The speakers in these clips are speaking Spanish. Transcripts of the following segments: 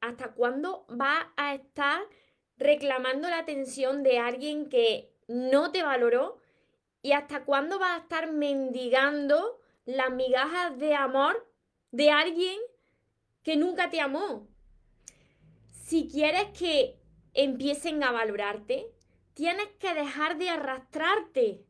¿Hasta cuándo vas a estar reclamando la atención de alguien que no te valoró? ¿Y hasta cuándo vas a estar mendigando las migajas de amor de alguien que nunca te amó? Si quieres que empiecen a valorarte, tienes que dejar de arrastrarte.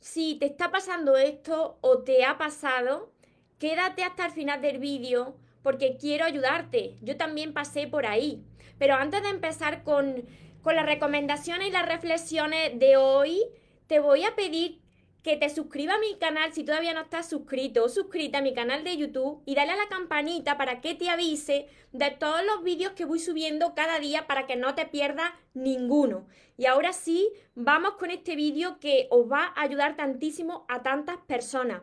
Si te está pasando esto o te ha pasado, quédate hasta el final del vídeo porque quiero ayudarte. Yo también pasé por ahí. Pero antes de empezar con, con las recomendaciones y las reflexiones de hoy, te voy a pedir que te suscribas a mi canal si todavía no estás suscrito o suscrita a mi canal de YouTube y dale a la campanita para que te avise de todos los vídeos que voy subiendo cada día para que no te pierdas ninguno. Y ahora sí, vamos con este vídeo que os va a ayudar tantísimo a tantas personas.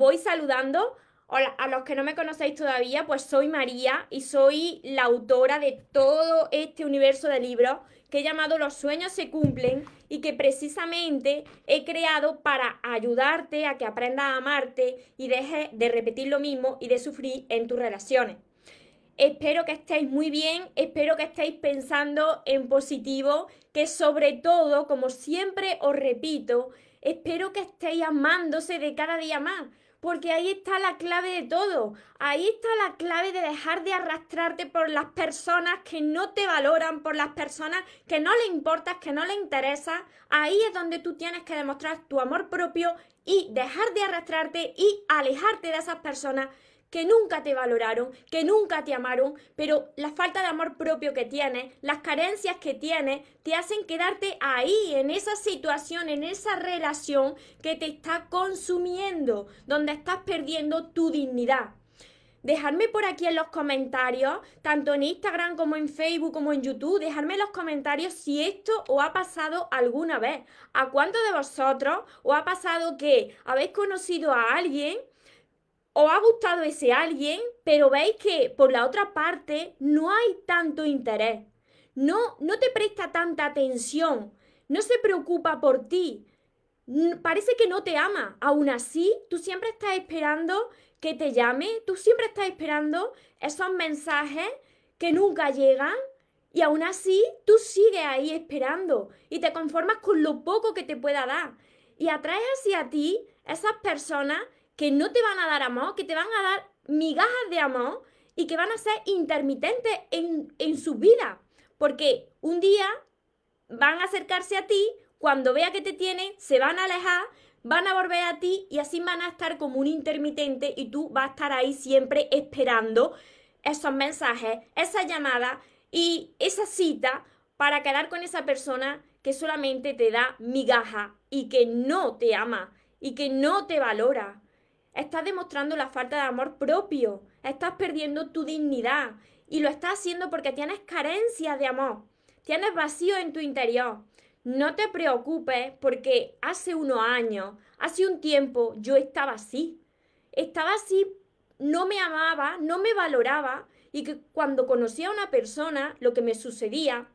Voy saludando. A los que no me conocéis todavía, pues soy María y soy la autora de todo este universo de libros que he llamado Los sueños se cumplen y que precisamente he creado para ayudarte a que aprendas a amarte y dejes de repetir lo mismo y de sufrir en tus relaciones. Espero que estéis muy bien, espero que estéis pensando en positivo, que sobre todo, como siempre os repito, espero que estéis amándose de cada día más porque ahí está la clave de todo. Ahí está la clave de dejar de arrastrarte por las personas que no te valoran, por las personas que no le importas, que no le interesa. Ahí es donde tú tienes que demostrar tu amor propio y dejar de arrastrarte y alejarte de esas personas que nunca te valoraron, que nunca te amaron, pero la falta de amor propio que tienes, las carencias que tienes, te hacen quedarte ahí, en esa situación, en esa relación que te está consumiendo, donde estás perdiendo tu dignidad. Dejadme por aquí en los comentarios, tanto en Instagram como en Facebook como en YouTube, dejadme en los comentarios si esto os ha pasado alguna vez. ¿A cuántos de vosotros os ha pasado que habéis conocido a alguien os ha gustado ese alguien, pero veis que por la otra parte no hay tanto interés. No, no te presta tanta atención, no se preocupa por ti, parece que no te ama. Aún así, tú siempre estás esperando que te llame, tú siempre estás esperando esos mensajes que nunca llegan y aún así tú sigues ahí esperando y te conformas con lo poco que te pueda dar y atraes hacia ti esas personas que no te van a dar amor, que te van a dar migajas de amor y que van a ser intermitentes en, en su vida. Porque un día van a acercarse a ti, cuando vea que te tienen, se van a alejar, van a volver a ti y así van a estar como un intermitente y tú vas a estar ahí siempre esperando esos mensajes, esa llamada y esa cita para quedar con esa persona que solamente te da migaja y que no te ama y que no te valora. Estás demostrando la falta de amor propio. Estás perdiendo tu dignidad. Y lo estás haciendo porque tienes carencia de amor. Tienes vacío en tu interior. No te preocupes porque hace unos años, hace un tiempo, yo estaba así. Estaba así, no me amaba, no me valoraba y que cuando conocía a una persona, lo que me sucedía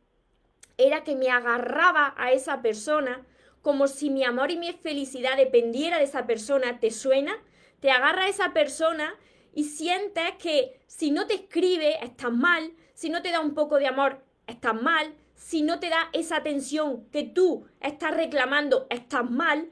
era que me agarraba a esa persona como si mi amor y mi felicidad dependiera de esa persona. ¿Te suena? Te agarra a esa persona y sientes que si no te escribe, estás mal, si no te da un poco de amor, estás mal, si no te da esa atención que tú estás reclamando, estás mal,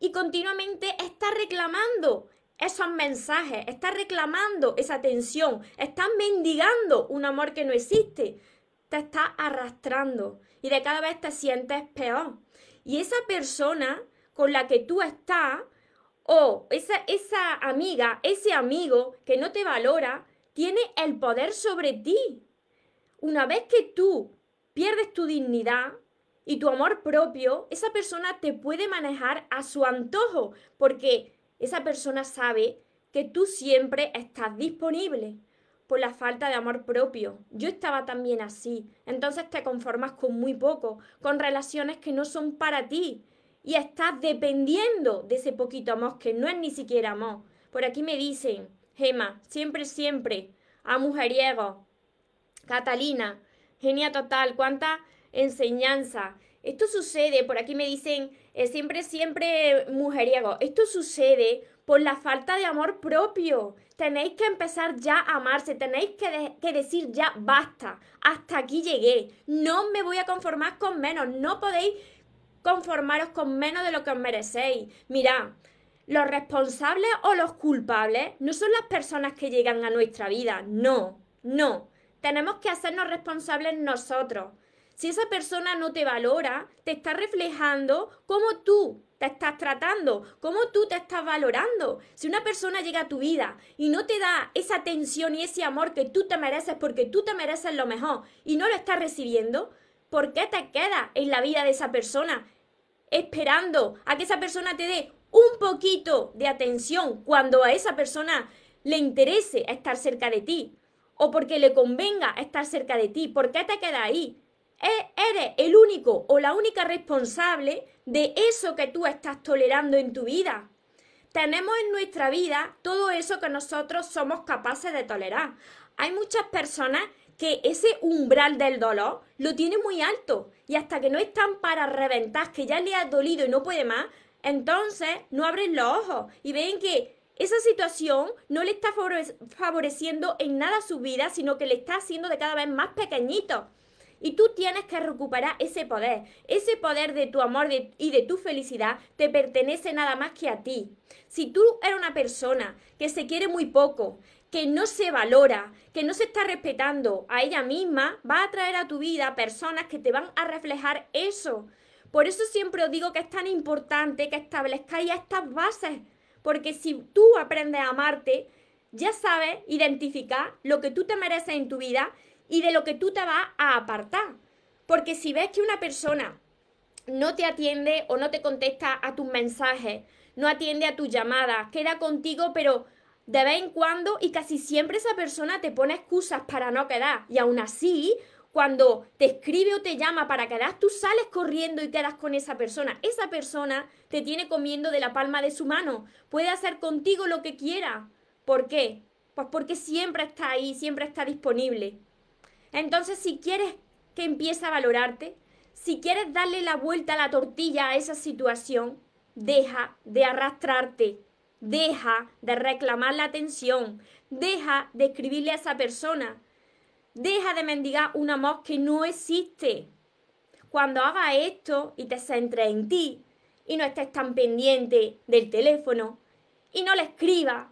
y continuamente estás reclamando esos mensajes, estás reclamando esa atención, estás mendigando un amor que no existe, te estás arrastrando y de cada vez te sientes peor. Y esa persona con la que tú estás o esa, esa amiga, ese amigo que no te valora, tiene el poder sobre ti. Una vez que tú pierdes tu dignidad y tu amor propio, esa persona te puede manejar a su antojo, porque esa persona sabe que tú siempre estás disponible. por la falta de amor propio. Yo estaba también así. Entonces te conformas con muy poco, con relaciones que no son para ti. Y estás dependiendo de ese poquito amor que no es ni siquiera amor. Por aquí me dicen, Gema, siempre, siempre, a mujeriego. Catalina, genia total, cuánta enseñanza. Esto sucede, por aquí me dicen, eh, siempre, siempre mujeriego. Esto sucede por la falta de amor propio. Tenéis que empezar ya a amarse, tenéis que, que, decir ya basta, hasta aquí llegué, no me voy a conformar con menos, no podéis conformaros con menos de lo que os merecéis. Mirad, los responsables o los culpables no son las personas que llegan a nuestra vida, no, no. Tenemos que hacernos responsables nosotros. Si esa persona no te valora, te está reflejando cómo tú te estás tratando, cómo tú te estás valorando. Si una persona llega a tu vida y no te da esa atención y ese amor que tú te mereces porque tú te mereces lo mejor y no lo estás recibiendo, ¿por qué te quedas en la vida de esa persona esperando a que esa persona te dé un poquito de atención cuando a esa persona le interese estar cerca de ti o porque le convenga estar cerca de ti? ¿Por qué te quedas ahí? E, eres el único o la única responsable de eso que tú estás tolerando en tu vida. Tenemos en nuestra vida todo eso que nosotros somos capaces de tolerar. Hay muchas personas que ese umbral del dolor lo tienen muy alto y hasta que no están para reventar, que ya le ha dolido y no puede más, entonces no abren los ojos y ven que esa situación no le está favoreciendo en nada su vida, sino que le está haciendo de cada vez más pequeñito. Y tú tienes que recuperar ese poder. Ese poder de tu amor y de tu felicidad te pertenece nada más que a ti. Si tú eres una persona que se quiere muy poco, que no se valora, que no se está respetando a ella misma, va a traer a tu vida personas que te van a reflejar eso. Por eso siempre os digo que es tan importante que establezcáis estas bases, porque si tú aprendes a amarte, ya sabes identificar lo que tú te mereces en tu vida y de lo que tú te vas a apartar. Porque si ves que una persona no te atiende o no te contesta a tus mensajes, no atiende a tus llamadas, queda contigo, pero de vez en cuando y casi siempre esa persona te pone excusas para no quedar. Y aún así, cuando te escribe o te llama para quedar, tú sales corriendo y quedas con esa persona. Esa persona te tiene comiendo de la palma de su mano. Puede hacer contigo lo que quiera. ¿Por qué? Pues porque siempre está ahí, siempre está disponible. Entonces, si quieres que empiece a valorarte, si quieres darle la vuelta a la tortilla a esa situación, deja de arrastrarte, deja de reclamar la atención, deja de escribirle a esa persona, deja de mendigar un amor que no existe. Cuando hagas esto y te centres en ti y no estés tan pendiente del teléfono y no le escribas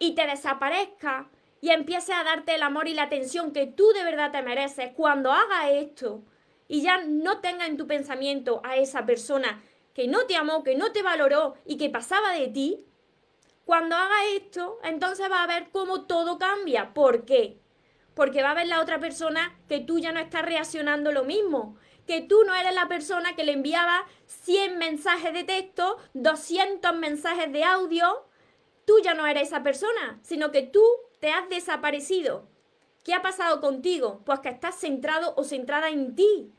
y te desaparezca y empieces a darte el amor y la atención que tú de verdad te mereces, cuando hagas esto y ya no tenga en tu pensamiento a esa persona que no te amó, que no te valoró y que pasaba de ti, cuando hagas esto, entonces va a ver cómo todo cambia. ¿Por qué? Porque va a ver la otra persona que tú ya no estás reaccionando lo mismo, que tú no eres la persona que le enviaba 100 mensajes de texto, 200 mensajes de audio, tú ya no eres esa persona, sino que tú te has desaparecido. ¿Qué ha pasado contigo? Pues que estás centrado o centrada en ti,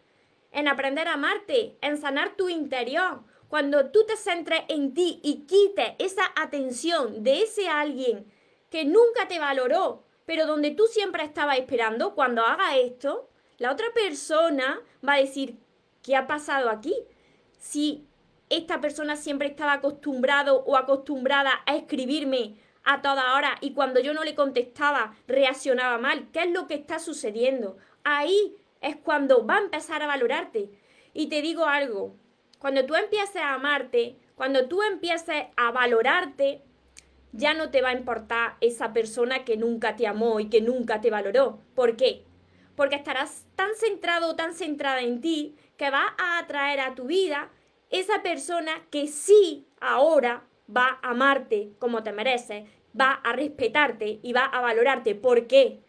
en aprender a amarte, en sanar tu interior. Cuando tú te centres en ti y quites esa atención de ese alguien que nunca te valoró, pero donde tú siempre estabas esperando, cuando haga esto, la otra persona va a decir, ¿qué ha pasado aquí? Si esta persona siempre estaba acostumbrado o acostumbrada a escribirme a toda hora y cuando yo no le contestaba reaccionaba mal. ¿Qué es lo que está sucediendo? Ahí es cuando va a empezar a valorarte. Y te digo algo, cuando tú empieces a amarte, cuando tú empieces a valorarte, ya no te va a importar esa persona que nunca te amó y que nunca te valoró. ¿Por qué? Porque estarás tan centrado o tan centrada en ti que va a atraer a tu vida esa persona que sí ahora va a amarte como te mereces, va a respetarte y va a valorarte. ¿Por qué?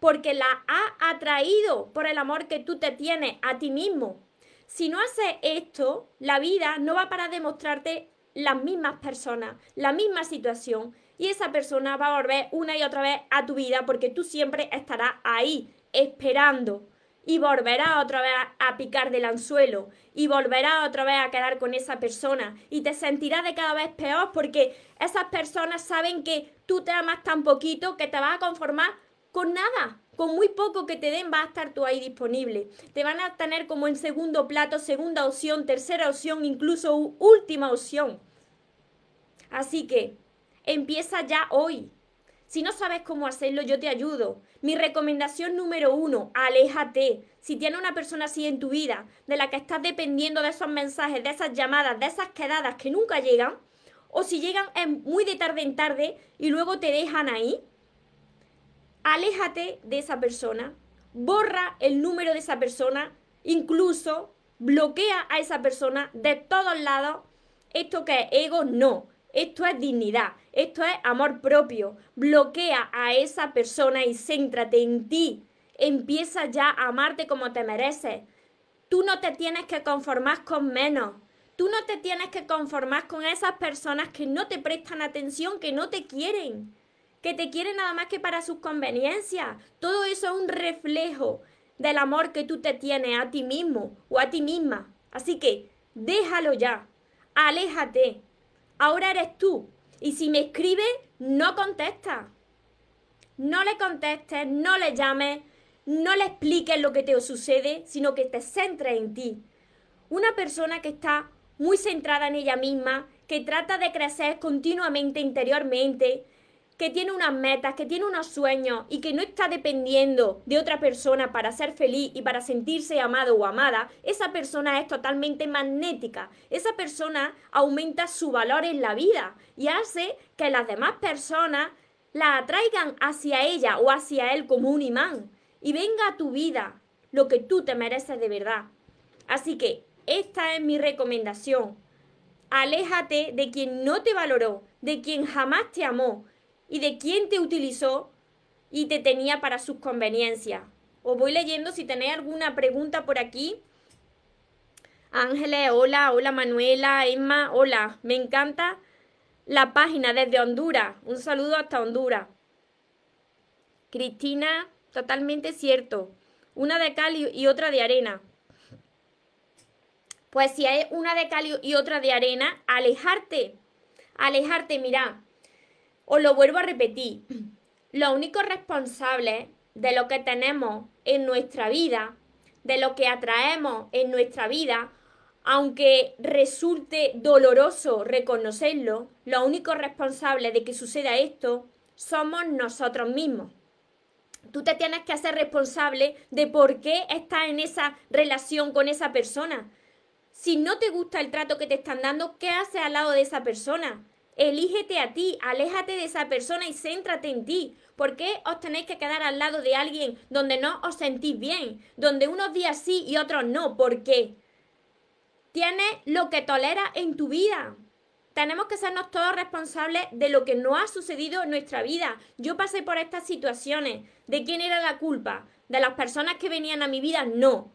Porque la ha atraído por el amor que tú te tienes a ti mismo. Si no haces esto, la vida no va para demostrarte las mismas personas, la misma situación y esa persona va a volver una y otra vez a tu vida porque tú siempre estarás ahí esperando y volverás otra vez a picar del anzuelo y volverás otra vez a quedar con esa persona y te sentirás de cada vez peor porque esas personas saben que tú te amas tan poquito que te vas a conformar con nada, con muy poco que te den va a estar tú ahí disponible. Te van a tener como en segundo plato, segunda opción, tercera opción, incluso última opción. Así que empieza ya hoy. Si no sabes cómo hacerlo, yo te ayudo. Mi recomendación número uno, aléjate. Si tienes una persona así en tu vida, de la que estás dependiendo de esos mensajes, de esas llamadas, de esas quedadas que nunca llegan, o si llegan muy de tarde en tarde y luego te dejan ahí, aléjate de esa persona, borra el número de esa persona, incluso bloquea a esa persona de todos lados. Esto que es ego, no. Esto es dignidad, esto es amor propio. Bloquea a esa persona y céntrate en ti. Empieza ya a amarte como te mereces. Tú no te tienes que conformar con menos. Tú no te tienes que conformar con esas personas que no te prestan atención, que no te quieren, que te quieren nada más que para sus conveniencias. Todo eso es un reflejo del amor que tú te tienes a ti mismo o a ti misma. Así que déjalo ya, aléjate, Ahora eres tú. Y si me escribe, no contesta. No le contestes, no le llames, no le expliques lo que te sucede, sino que te centres en ti. Una persona que está muy centrada en ella misma, que trata de crecer continuamente interiormente, que tiene unas metas, que tiene unos sueños y que no está dependiendo de otra persona para ser feliz y para sentirse amado o amada, esa persona es totalmente magnética. Esa persona aumenta su valor en la vida y hace que las demás personas la atraigan hacia ella o hacia él como un imán y venga a tu vida lo que tú te mereces de verdad. Así que esta es mi recomendación. Aléjate de quien no te valoró, de quien jamás te amó, y de quién te utilizó y te tenía para sus conveniencias. Os voy leyendo si tenéis alguna pregunta por aquí. Ángeles, hola, hola Manuela, Emma, hola. Me encanta la página desde Honduras. Un saludo hasta Honduras. Cristina, totalmente cierto. Una de cal y otra de arena. Pues si hay una de cal y otra de arena, alejarte. Alejarte, mira. Os lo vuelvo a repetir, los únicos responsables de lo que tenemos en nuestra vida, de lo que atraemos en nuestra vida, aunque resulte doloroso reconocerlo, los únicos responsables de que suceda esto somos nosotros mismos. Tú te tienes que hacer responsable de por qué estás en esa relación con esa persona. Si no te gusta el trato que te están dando, ¿qué haces al lado de esa persona? Elígete a ti, aléjate de esa persona y céntrate en ti. ¿Por qué os tenéis que quedar al lado de alguien donde no os sentís bien? Donde unos días sí y otros no. ¿Por qué? Tienes lo que tolera en tu vida. Tenemos que sernos todos responsables de lo que no ha sucedido en nuestra vida. Yo pasé por estas situaciones. ¿De quién era la culpa? ¿De las personas que venían a mi vida? No.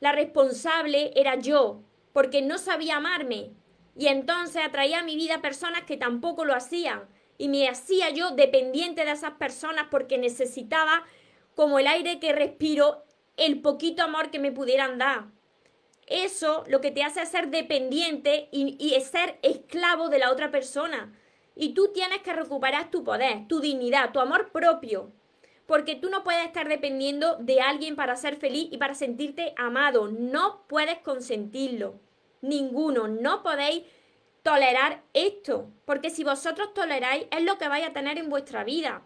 La responsable era yo, porque no sabía amarme, y entonces atraía a mi vida personas que tampoco lo hacían. Y me hacía yo dependiente de esas personas porque necesitaba, como el aire que respiro, el poquito amor que me pudieran dar. Eso lo que te hace es ser dependiente y, y ser esclavo de la otra persona. Y tú tienes que recuperar tu poder, tu dignidad, tu amor propio. Porque tú no puedes estar dependiendo de alguien para ser feliz y para sentirte amado. No puedes consentirlo ninguno. No podéis tolerar esto, porque si vosotros toleráis es lo que vais a tener en vuestra vida.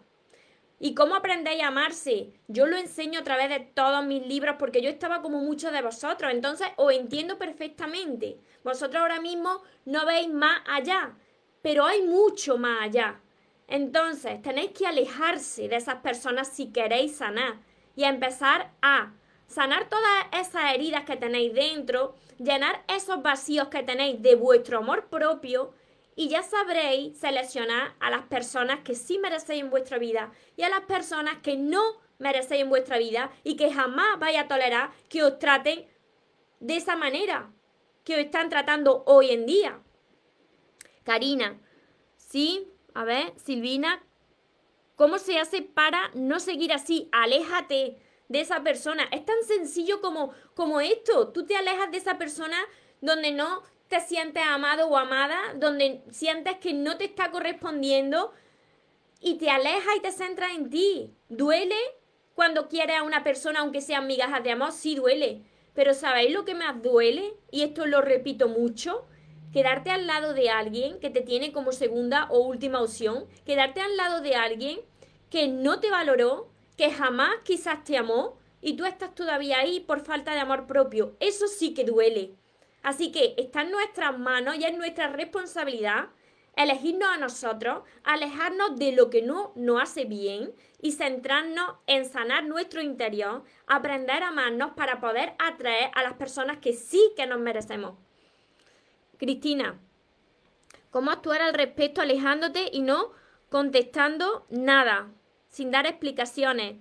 ¿Y cómo aprendéis a amarse? Yo lo enseño a través de todos mis libros porque yo estaba como muchos de vosotros, entonces os entiendo perfectamente. Vosotros ahora mismo no veis más allá, pero hay mucho más allá. Entonces tenéis que alejarse de esas personas si queréis sanar y empezar a sanar todas esas heridas que tenéis dentro, llenar esos vacíos que tenéis de vuestro amor propio y ya sabréis seleccionar a las personas que sí merecéis en vuestra vida y a las personas que no merecéis en vuestra vida y que jamás vais a tolerar que os traten de esa manera que os están tratando hoy en día. Karina, sí, A ver, Silvina, ¿cómo se hace para no seguir así? Aléjate de esa persona. Es tan sencillo como, como esto. Tú te alejas de esa persona donde no te sientes amado o amada, donde sientes que no te está correspondiendo y te alejas y te centras en ti. ¿Duele cuando quieres a una persona, aunque sean migajas de amor? Sí duele. Pero ¿sabéis lo que más duele? Y esto lo repito mucho. Quedarte al lado de alguien que te tiene como segunda o última opción. Quedarte al lado de alguien que no te valoró, que jamás quizás te amó y tú estás todavía ahí por falta de amor propio. Eso sí que duele. Así que está en nuestras manos y es nuestra responsabilidad elegirnos a nosotros, alejarnos de lo que no nos hace bien y centrarnos en sanar nuestro interior, aprender a amarnos para poder atraer a las personas que sí que nos merecemos. Cristina, ¿cómo actuar al respecto alejándote y no contestando nada, sin dar explicaciones?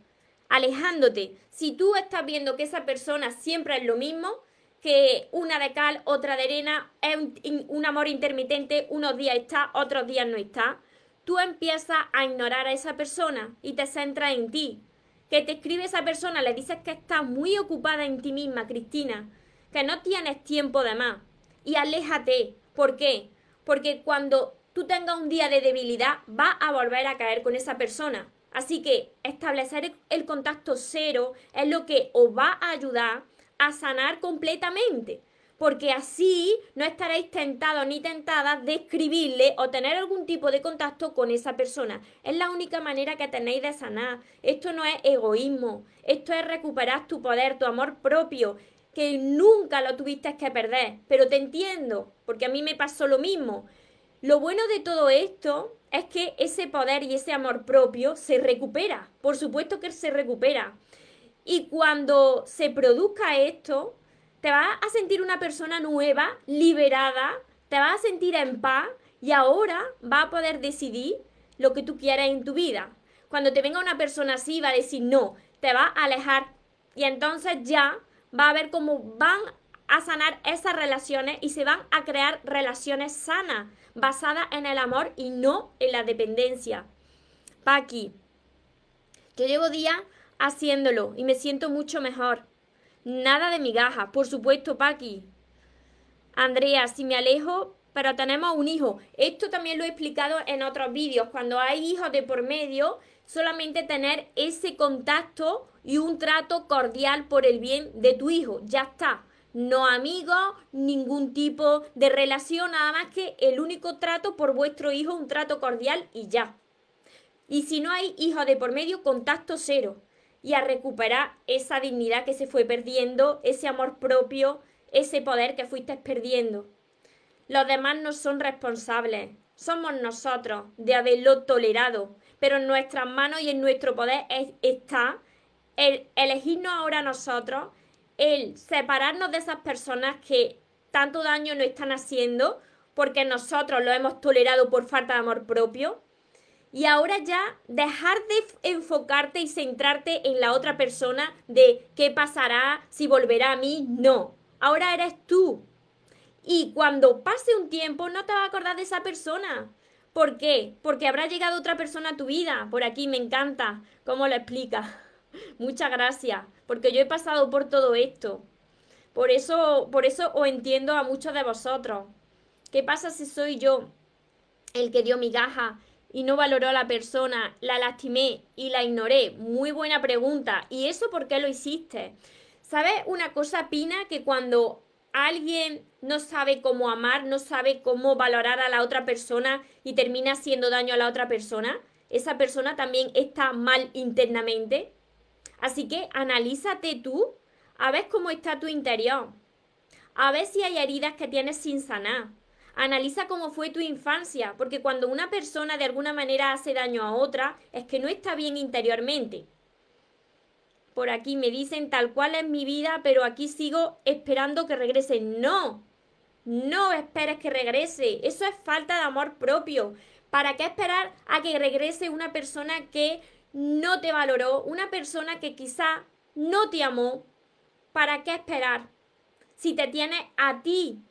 Alejándote. Si tú estás viendo que esa persona siempre es lo mismo, que una de cal, otra de arena, es un, amor intermitente, unos días está, otros días no está, tú empiezas a ignorar a esa persona y te centras en ti. Que te escribe esa persona, le dices que estás muy ocupada en ti misma, Cristina, que no tienes tiempo de más. Y aléjate. ¿Por qué? Porque cuando tú tengas un día de debilidad, vas a volver a caer con esa persona. Así que establecer el contacto cero es lo que os va a ayudar a sanar completamente, porque así no estaréis tentados ni tentadas de escribirle o tener algún tipo de contacto con esa persona. Es la única manera que tenéis de sanar. Esto no es egoísmo, esto es recuperar tu poder, tu amor propio, que nunca lo tuviste que perder. Pero te entiendo, porque a mí me pasó lo mismo. Lo bueno de todo esto es que ese poder y ese amor propio se recupera. Por supuesto que se recupera. Y cuando se produzca esto, te vas a sentir una persona nueva, liberada, te vas a sentir en paz y ahora vas a poder decidir lo que tú quieras en tu vida. Cuando te venga una persona así, va a decir no, te va a alejar y entonces ya va a ver cómo van a sanar esas relaciones y se van a crear relaciones sanas, basadas en el amor y no en la dependencia. Paqui, yo llevo días haciéndolo y me siento mucho mejor. Nada de migajas, por supuesto, Paqui. Andrea, si me alejo, pero tenemos un hijo. Esto también lo he explicado en otros vídeos. Cuando hay hijos de por medio, solamente tener ese contacto y un trato cordial por el bien de tu hijo. Ya está. No amigos, ningún tipo de relación, nada más que el único trato por vuestro hijo, un trato cordial y ya. Y si no hay hijos de por medio, contacto cero y a recuperar esa dignidad que se fue perdiendo, ese amor propio, ese poder que fuiste perdiendo. Los demás no son responsables, somos nosotros de haberlo tolerado, pero en nuestras manos y en nuestro poder está el elegirnos ahora nosotros, el separarnos de esas personas que tanto daño nos están haciendo porque nosotros lo hemos tolerado por falta de amor propio y ahora ya dejar de enfocarte y centrarte en la otra persona de qué pasará, si volverá a mí, no. Ahora eres tú. Y cuando pase un tiempo no te vas a acordar de esa persona. ¿Por qué? Porque habrá llegado otra persona a tu vida. Por aquí me encanta cómo lo explica. Muchas gracias, porque yo he pasado por todo esto. Por eso, por eso os entiendo a muchos de vosotros. ¿Qué pasa si soy yo el que dio migaja y no valoró a la persona, la lastimé y la ignoré? Muy buena pregunta. ¿Y eso por qué lo hiciste? ¿Sabes una cosa, Pina? Que cuando alguien no sabe cómo amar, no sabe cómo valorar a la otra persona y termina haciendo daño a la otra persona, esa persona también está mal internamente. Así que analízate tú, a ver cómo está tu interior, a ver si hay heridas que tienes sin sanar Analiza cómo fue tu infancia, porque cuando una persona de alguna manera hace daño a otra, es que no está bien interiormente. Por aquí me dicen tal cual es mi vida, pero aquí sigo esperando que regrese. No, no esperes que regrese. Eso es falta de amor propio. ¿Para qué esperar a que regrese una persona que no te valoró, una persona que quizá no te amó? ¿Para qué esperar? Si te tiene a ti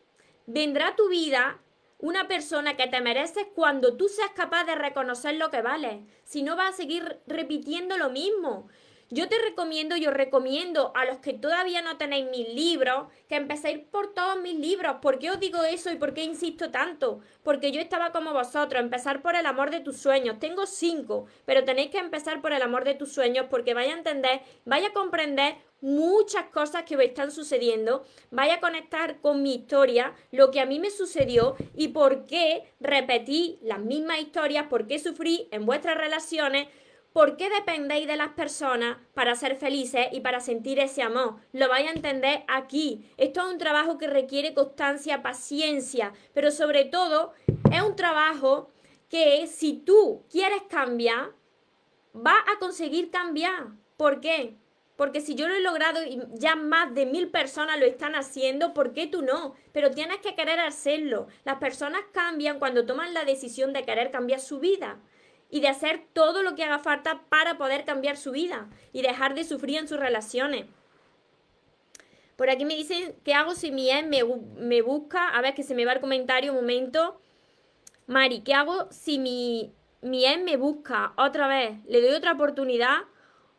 vendrá tu vida una persona que te mereces cuando tú seas capaz de reconocer lo que vales. Si no vas a seguir repitiendo lo mismo. Yo te recomiendo, yo recomiendo a los que todavía no tenéis mis libros, que empecéis por todos mis libros. ¿Por qué os digo eso y por qué insisto tanto? Porque yo estaba como vosotros, empezar por el amor de tus sueños. Tengo cinco, pero tenéis que empezar por el amor de tus sueños porque vaya a entender, vaya a comprender muchas cosas que os están sucediendo, vaya a conectar con mi historia, lo que a mí me sucedió y por qué repetí las mismas historias, por qué sufrí en vuestras relaciones ¿Por qué dependéis de las personas para ser felices y para sentir ese amor? Lo vais a entender aquí. Esto es un trabajo que requiere constancia, paciencia, pero sobre todo es un trabajo que si tú quieres cambiar, vas a conseguir cambiar. ¿Por qué? Porque si yo lo he logrado y ya más de mil personas lo están haciendo, ¿por qué tú no? Pero tienes que querer hacerlo. Las personas cambian cuando toman la decisión de querer cambiar su vida y de hacer todo lo que haga falta para poder cambiar su vida y dejar de sufrir en sus relaciones. Por aquí me dicen, ¿qué hago si mi ex me, busca? A ver, que se me va el comentario un momento. Mari, ¿qué hago si mi, mi ex me busca otra vez? ¿Le doy otra oportunidad?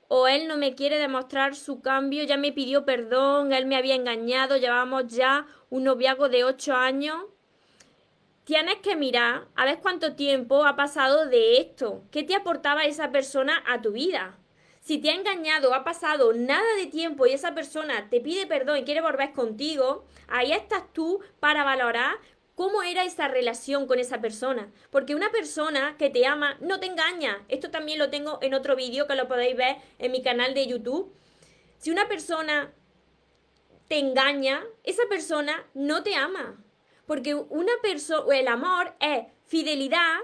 ¿O él no me quiere demostrar su cambio? Ya me pidió perdón, él me había engañado, llevamos ya un noviazgo de ocho años tienes que mirar a ver cuánto tiempo ha pasado de esto. ¿Qué te aportaba esa persona a tu vida? Si te ha engañado, ha pasado nada de tiempo y esa persona te pide perdón y quiere volver contigo, ahí estás tú para valorar cómo era esa relación con esa persona. Porque una persona que te ama no te engaña. Esto también lo tengo en otro vídeo que lo podéis ver en mi canal de YouTube. Si una persona te engaña, esa persona no te ama. Porque una persona, el amor es fidelidad,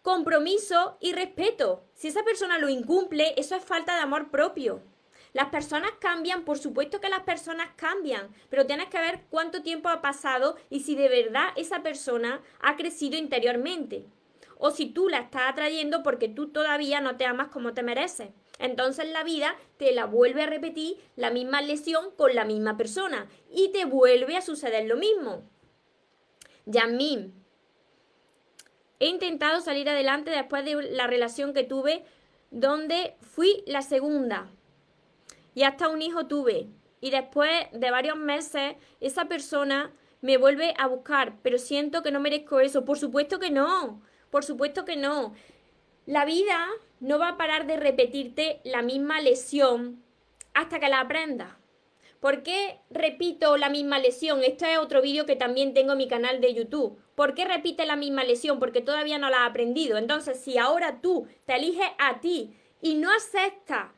compromiso y respeto. Si esa persona lo incumple, eso es falta de amor propio. Las personas cambian, por supuesto que las personas cambian, pero tienes que ver cuánto tiempo ha pasado y si de verdad esa persona ha crecido interiormente. O si tú la estás atrayendo porque tú todavía no te amas como te mereces. Entonces la vida te la vuelve a repetir la misma lesión con la misma persona y te vuelve a suceder lo mismo. Yamim. He intentado salir adelante después de la relación que tuve donde fui la segunda. Y hasta un hijo tuve. Y después de varios meses, esa persona me vuelve a buscar, pero siento que no merezco eso. Por supuesto que no. Por supuesto que no. La vida no va a parar de repetirte la misma lesión hasta que la aprendas. ¿Por qué repito la misma lesión? Este es otro vídeo que también tengo en mi canal de YouTube. ¿Por qué repite la misma lesión? Porque todavía no la ha aprendido. Entonces, si ahora tú te eliges a ti y no aceptas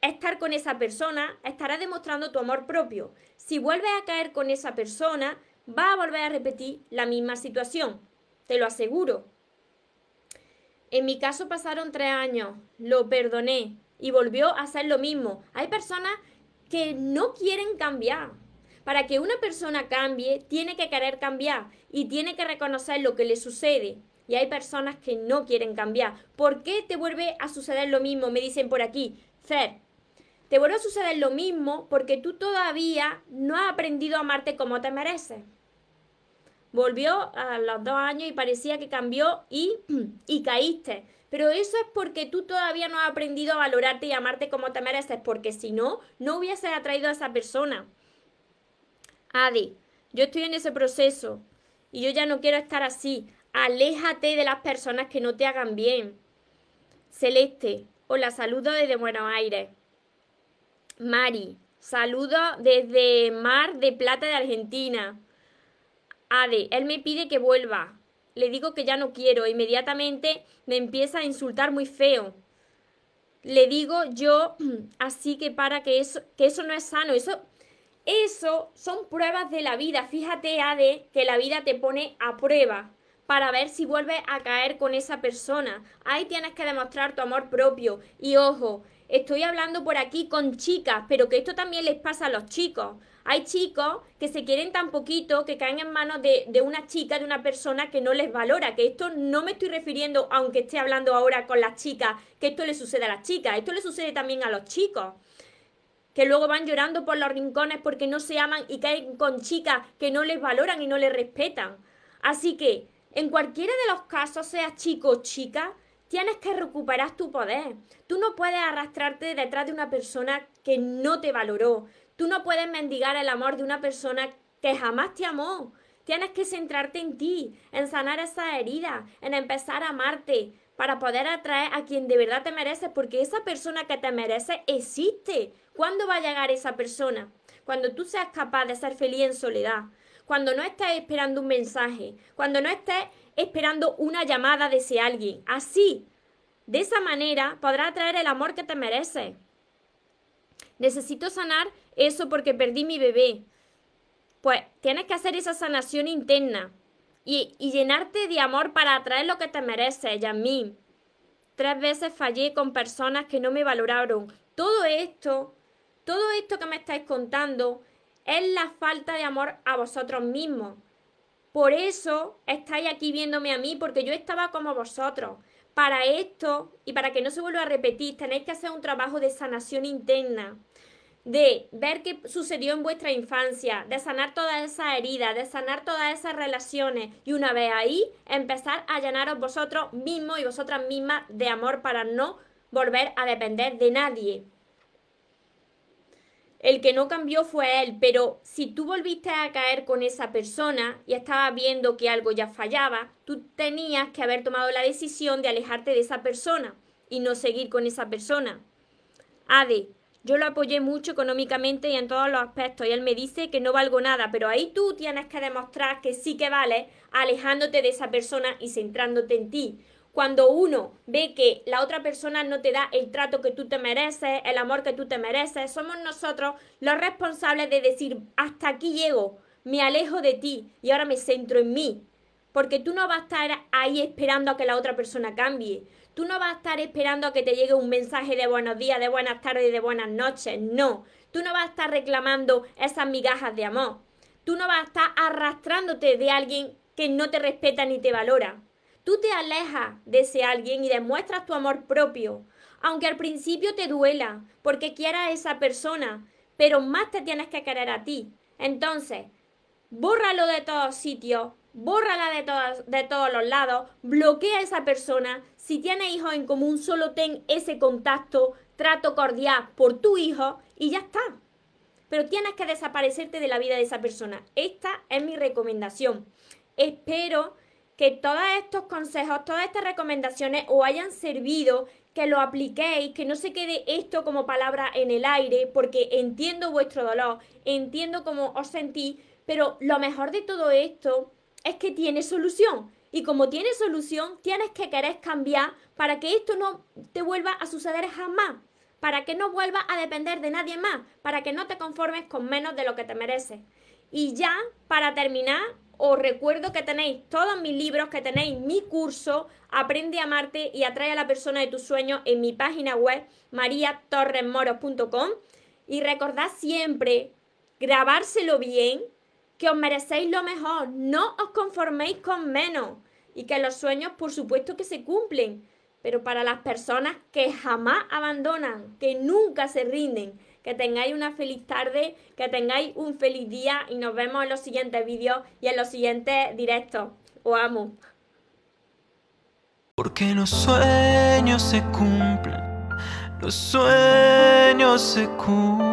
estar con esa persona, estarás demostrando tu amor propio. Si vuelves a caer con esa persona, va a volver a repetir la misma situación. Te lo aseguro. En mi caso pasaron tres años, lo perdoné y volvió a hacer lo mismo. Hay personas que no quieren cambiar. Para que una persona cambie, tiene que querer cambiar y tiene que reconocer lo que le sucede. Y hay personas que no quieren cambiar. ¿Por qué te vuelve a suceder lo mismo? Me dicen por aquí. Fer, te vuelve a suceder lo mismo porque tú todavía no has aprendido a amarte como te mereces. Volvió a los dos años y parecía que cambió y, y caíste. Pero eso es porque tú todavía no has aprendido a valorarte y amarte como te mereces, porque si no, no hubiese atraído a esa persona. Adi, yo estoy en ese proceso y yo ya no quiero estar así. Aléjate de las personas que no te hagan bien. Celeste, hola, saludo desde Buenos Aires. Mari, saludo desde Mar de Plata de Argentina. Ade, él me pide que vuelva le digo que ya no quiero, inmediatamente me empieza a insultar muy feo. Le digo yo, así que para que eso, que eso no es sano, eso, eso son pruebas de la vida. Fíjate, Ade, que la vida te pone a prueba para ver si vuelves a caer con esa persona. Ahí tienes que demostrar tu amor propio. Y ojo, estoy hablando por aquí con chicas, pero que esto también les pasa a los chicos. Hay chicos que se quieren tan poquito que caen en manos de, una chica, de una persona que no les valora. Que esto no me estoy refiriendo, aunque esté hablando ahora con las chicas, que esto le sucede a las chicas. Esto le sucede también a los chicos. Que luego van llorando por los rincones porque no se aman y caen con chicas que no les valoran y no les respetan. Así que En cualquiera de los casos, seas chico o chica, tienes que recuperar tu poder. Tú no puedes arrastrarte detrás de una persona que no te valoró. Tú no puedes mendigar el amor de una persona que jamás te amó. Tienes que centrarte en ti, en sanar esa herida, en empezar a amarte, para poder atraer a quien de verdad te mereces, porque esa persona que te merece existe. ¿Cuándo va a llegar esa persona? Cuando tú seas capaz de ser feliz en soledad, cuando no estés esperando un mensaje, cuando no estés esperando una llamada de ese alguien. Así, de esa manera, podrás atraer el amor que te mereces. Necesito sanar eso porque perdí mi bebé. Pues tienes que hacer esa sanación interna y, llenarte de amor para atraer lo que te mereces, Yasmín. Tres veces fallé con personas que no me valoraron. Todo esto, todo esto que me estáis contando es la falta de amor a vosotros mismos. Por eso estáis aquí viéndome a mí, porque yo estaba como vosotros. Para esto y para que no se vuelva a repetir, tenéis que hacer un trabajo de sanación interna de ver qué sucedió en vuestra infancia, de sanar todas esas heridas, de sanar todas esas relaciones y una vez ahí empezar a llenaros vosotros mismos y vosotras mismas de amor para no volver a depender de nadie. El que no cambió fue él, pero si tú volviste a caer con esa persona y estabas viendo que algo ya fallaba, tú tenías que haber tomado la decisión de alejarte de esa persona y no seguir con esa persona. Ade, yo lo apoyé mucho económicamente y en todos los aspectos y él me dice que no valgo nada, pero ahí tú tienes que demostrar que sí que vale alejándote de esa persona y centrándote en ti. Cuando uno ve que la otra persona no te da el trato que tú te mereces, el amor que tú te mereces, somos nosotros los responsables de decir, hasta aquí llego, me alejo de ti y ahora me centro en mí. Porque tú no vas a estar ahí esperando a que la otra persona cambie. Tú no vas a estar esperando a que te llegue un mensaje de buenos días, de buenas tardes de buenas noches. No. Tú no vas a estar reclamando esas migajas de amor. Tú no vas a estar arrastrándote de alguien que no te respeta ni te valora. Tú te alejas de ese alguien y demuestras tu amor propio, aunque al principio te duela, porque quieras a esa persona, pero más te tienes que querer a ti. Entonces, bórralo de todos sitios, bórrala de, todas, de todos los lados, bloquea a esa persona. Si tiene hijos en común, solo ten ese contacto, trato cordial por tu hijo y ya está. Pero tienes que desaparecerte de la vida de esa persona. Esta es mi recomendación. Espero que todos estos consejos, todas estas recomendaciones os hayan servido, que lo apliquéis, que no se quede esto como palabra en el aire, porque entiendo vuestro dolor, entiendo cómo os sentís, pero lo mejor de todo esto es que tiene solución. Y como tiene solución, tienes que querer cambiar para que esto no te vuelva a suceder jamás. Para que no vuelvas a depender de nadie más. Para que no te conformes con menos de lo que te mereces. Y ya, para terminar, os recuerdo que tenéis todos mis libros, que tenéis mi curso, Aprende a amarte y atrae a la persona de tus sueños en mi página web, mariatorresmoros.com. Y recordad siempre grabárselo bien, que os merecéis lo mejor, no os conforméis con menos y que los sueños por supuesto que se cumplen, pero para las personas que jamás abandonan, que nunca se rinden, que tengáis una feliz tarde, que tengáis un feliz día y nos vemos en los siguientes vídeos y en los siguientes directos. Os amo. Porque los sueños se cumplen, los sueños se cumplen.